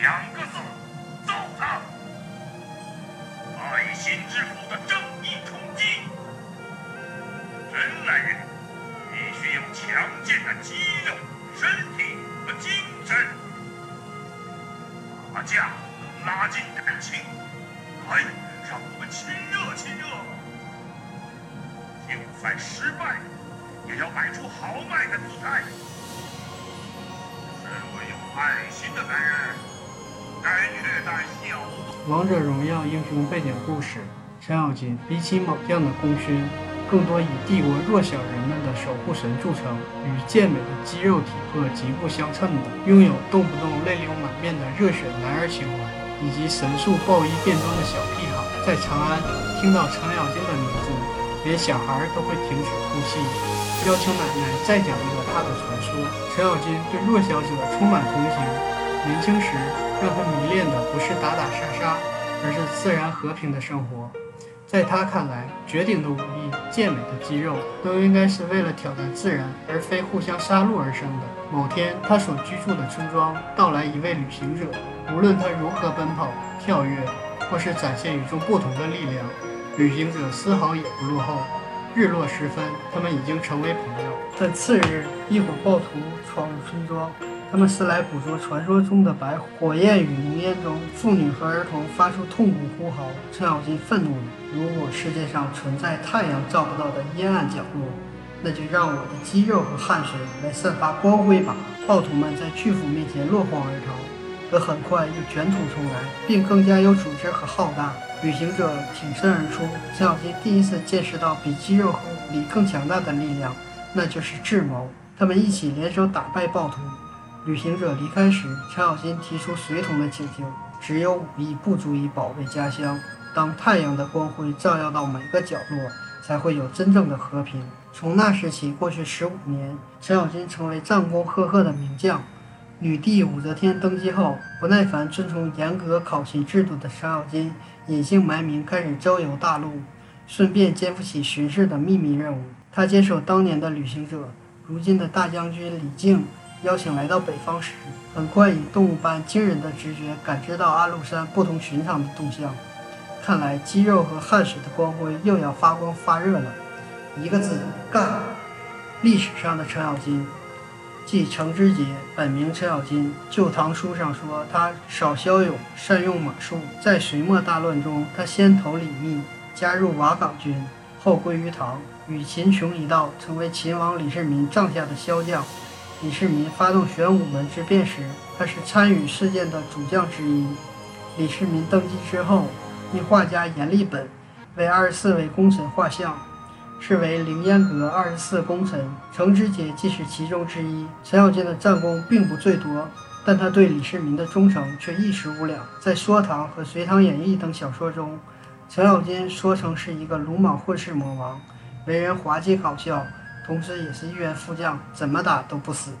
两个字，揍他！爱心之苦的正义冲击，人来人，必须有强健的肌肉、身体和精神。打架能拉近感情，来，让我们亲热亲热。就算失败，也要摆出豪迈的姿态。身为有爱心的男人。王者荣耀英雄背景故事：程咬金比起猛将的功勋，更多以帝国弱小人们的守护神著称。与健美的肌肉体魄极不相称的，拥有动不动泪流满面的热血男儿情怀，以及神速暴衣变装的小屁孩。在长安，听到程咬金的名字，连小孩都会停止哭泣，要求奶奶再讲一个他的传说。程咬金对弱小者充满同情，年轻时让他迷恋的不是打打杀杀，而是自然和平的生活。在他看来，绝顶的武艺、健美的肌肉，都应该是为了挑战自然，而非互相杀戮而生的。某天，他所居住的村庄到来一位旅行者，无论他如何奔跑、跳跃，或是展现与众不同的力量，旅行者丝毫也不落后。日落时分，他们已经成为朋友。但次日，一伙暴徒闯入村庄。他们是来捕捉传说中的白。火焰与浓烟中，妇女和儿童发出痛苦呼嚎。程咬金愤怒了：如果世界上存在太阳照不到的阴暗角落，那就让我的肌肉和汗水来散发光辉吧！暴徒们在巨斧面前落荒而逃，可很快又卷土重来，并更加有组织和浩大。旅行者挺身而出，程咬金第一次见识到比肌肉和武力更强大的力量，那就是智谋。他们一起联手打败暴徒。旅行者离开时，程咬金提出随同的请求。只有武艺不足以保卫家乡。当太阳的光辉照耀到每个角落，才会有真正的和平。从那时起，过去十五年，程咬金成为战功赫赫的名将。女帝武则天登基后，不耐烦遵从严格考勤制度的程咬金，隐姓埋名开始周游大陆，顺便肩负起巡视的秘密任务。他坚守当年的旅行者，如今的大将军李靖。邀请来到北方时，很快以动物般惊人的直觉感知到安禄山不同寻常的动向。看来肌肉和汗水的光辉又要发光发热了。一个字，干！历史上的程咬金，即程知节，本名程咬金。《旧唐书》上说他少骁勇，善用马术。在隋末大乱中，他先投李密，加入瓦岗军，后归于唐，与秦琼一道，成为秦王李世民帐下的骁将。李世民发动玄武门之变时，他是参与事件的主将之一。李世民登基之后，命画家阎立本为二十四位功臣画像，是为凌烟阁二十四功臣。程知节即是其中之一。程咬金的战功并不最多，但他对李世民的忠诚却一时无两。在《说唐》和《隋唐演义》等小说中，程咬金说成是一个鲁莽混世魔王，为人滑稽搞笑。同时，也是一员副将，怎么打都不死。